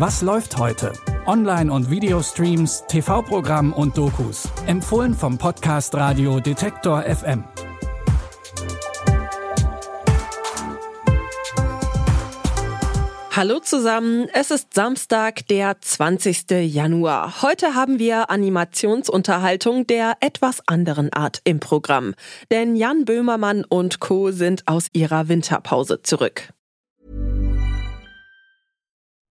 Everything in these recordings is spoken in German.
Was läuft heute? Online- und Videostreams, TV-Programm und Dokus. Empfohlen vom Podcast Radio Detektor FM. Hallo zusammen, es ist Samstag, der 20. Januar. Heute haben wir Animationsunterhaltung der etwas anderen Art im Programm. Denn Jan Böhmermann und Co. sind aus ihrer Winterpause zurück.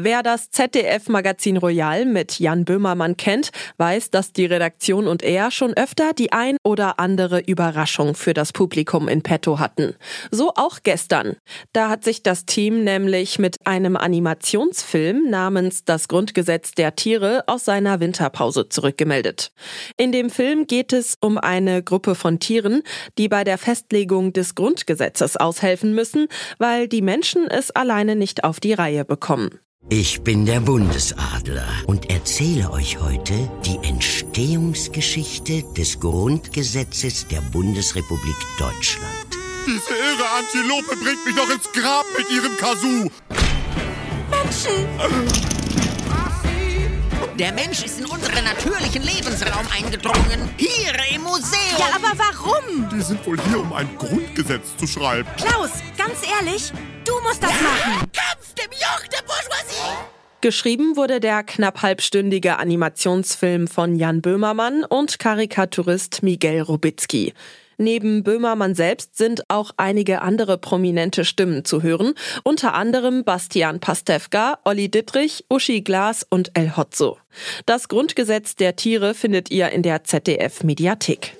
Wer das ZDF-Magazin Royal mit Jan Böhmermann kennt, weiß, dass die Redaktion und er schon öfter die ein oder andere Überraschung für das Publikum in petto hatten. So auch gestern. Da hat sich das Team nämlich mit einem Animationsfilm namens Das Grundgesetz der Tiere aus seiner Winterpause zurückgemeldet. In dem Film geht es um eine Gruppe von Tieren, die bei der Festlegung des Grundgesetzes aushelfen müssen, weil die Menschen es alleine nicht auf die Reihe bekommen. Ich bin der Bundesadler und erzähle euch heute die Entstehungsgeschichte des Grundgesetzes der Bundesrepublik Deutschland. Diese irre Antilope bringt mich noch ins Grab mit ihrem Kazoo. Menschen! Der Mensch ist in unseren natürlichen Lebensraum eingedrungen. Hier im Museum. Ja, aber warum? Die sind wohl hier, um ein Grundgesetz zu schreiben. Klaus, ganz ehrlich, du musst das machen. Kampf dem Joch. Geschrieben wurde der knapp halbstündige Animationsfilm von Jan Böhmermann und Karikaturist Miguel Rubitzky. Neben Böhmermann selbst sind auch einige andere prominente Stimmen zu hören, unter anderem Bastian Pastewka, Olli Dittrich, Uschi Glas und El Hotzo. Das Grundgesetz der Tiere findet ihr in der ZDF Mediathek.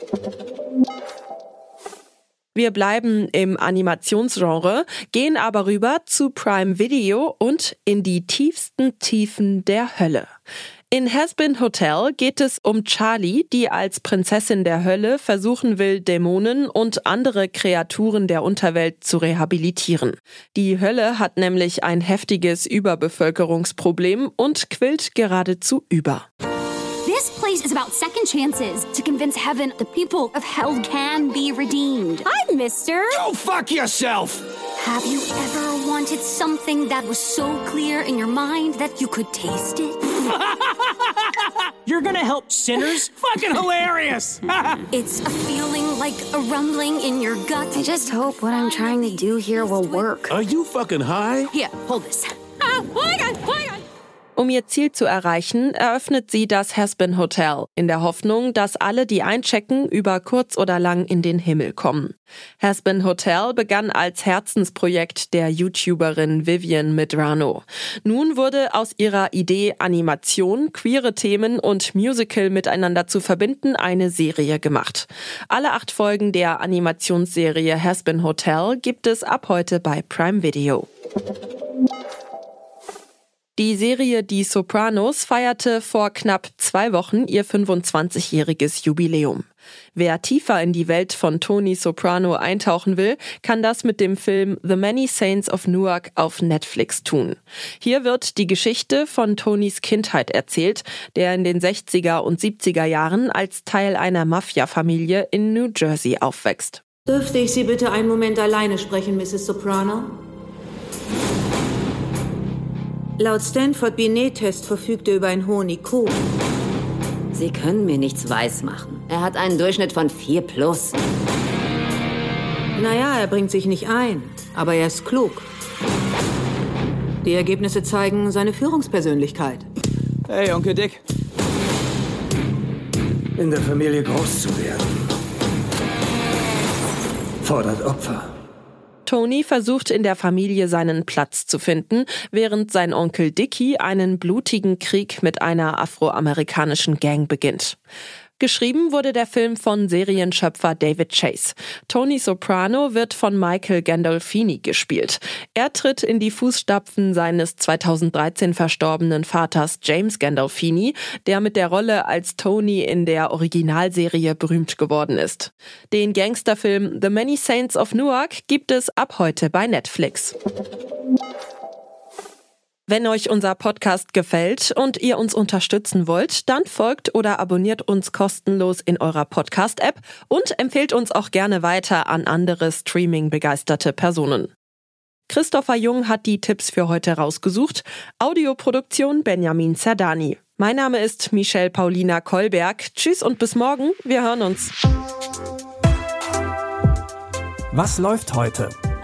Wir bleiben im Animationsgenre, gehen aber rüber zu Prime Video und in die tiefsten Tiefen der Hölle. In Hasbin Hotel geht es um Charlie, die als Prinzessin der Hölle versuchen will, Dämonen und andere Kreaturen der Unterwelt zu rehabilitieren. Die Hölle hat nämlich ein heftiges Überbevölkerungsproblem und quillt geradezu über. This place is about second chances to convince heaven the people of hell can be redeemed. Hi, mister. Go fuck yourself! Have you ever wanted something that was so clear in your mind that you could taste it? You're gonna help sinners? Fucking hilarious! It's a feeling like a rumbling in your gut. I just hope what I'm trying to do here will work. Are you fucking high? Here, hold this. Ah, oh Um ihr Ziel zu erreichen, eröffnet sie das Hasbin Hotel, in der Hoffnung, dass alle, die einchecken, über kurz oder lang in den Himmel kommen. Hasbin Hotel begann als Herzensprojekt der YouTuberin Vivian Medrano. Nun wurde aus ihrer Idee, Animation, queere Themen und Musical miteinander zu verbinden, eine Serie gemacht. Alle acht Folgen der Animationsserie Hasbin Hotel gibt es ab heute bei Prime Video. Die Serie Die Sopranos feierte vor knapp zwei Wochen ihr 25-jähriges Jubiläum. Wer tiefer in die Welt von Tony Soprano eintauchen will, kann das mit dem Film The Many Saints of Newark auf Netflix tun. Hier wird die Geschichte von Tonys Kindheit erzählt, der in den 60er und 70er Jahren als Teil einer Mafia-Familie in New Jersey aufwächst. Dürfte ich Sie bitte einen Moment alleine sprechen, Mrs. Soprano? Laut Stanford Binet-Test verfügt er über einen hohen IQ. Sie können mir nichts weismachen. Er hat einen Durchschnitt von 4 plus. Naja, er bringt sich nicht ein, aber er ist klug. Die Ergebnisse zeigen seine Führungspersönlichkeit. Hey, Onkel Dick. In der Familie groß zu werden. Fordert Opfer. Tony versucht in der Familie seinen Platz zu finden, während sein Onkel Dicky einen blutigen Krieg mit einer afroamerikanischen Gang beginnt. Geschrieben wurde der Film von Serienschöpfer David Chase. Tony Soprano wird von Michael Gandolfini gespielt. Er tritt in die Fußstapfen seines 2013 verstorbenen Vaters James Gandolfini, der mit der Rolle als Tony in der Originalserie berühmt geworden ist. Den Gangsterfilm The Many Saints of Newark gibt es ab heute bei Netflix. Wenn euch unser Podcast gefällt und ihr uns unterstützen wollt, dann folgt oder abonniert uns kostenlos in eurer Podcast-App und empfehlt uns auch gerne weiter an andere Streaming-begeisterte Personen. Christopher Jung hat die Tipps für heute rausgesucht. Audioproduktion Benjamin Zerdani. Mein Name ist Michelle Paulina Kolberg. Tschüss und bis morgen. Wir hören uns. Was läuft heute?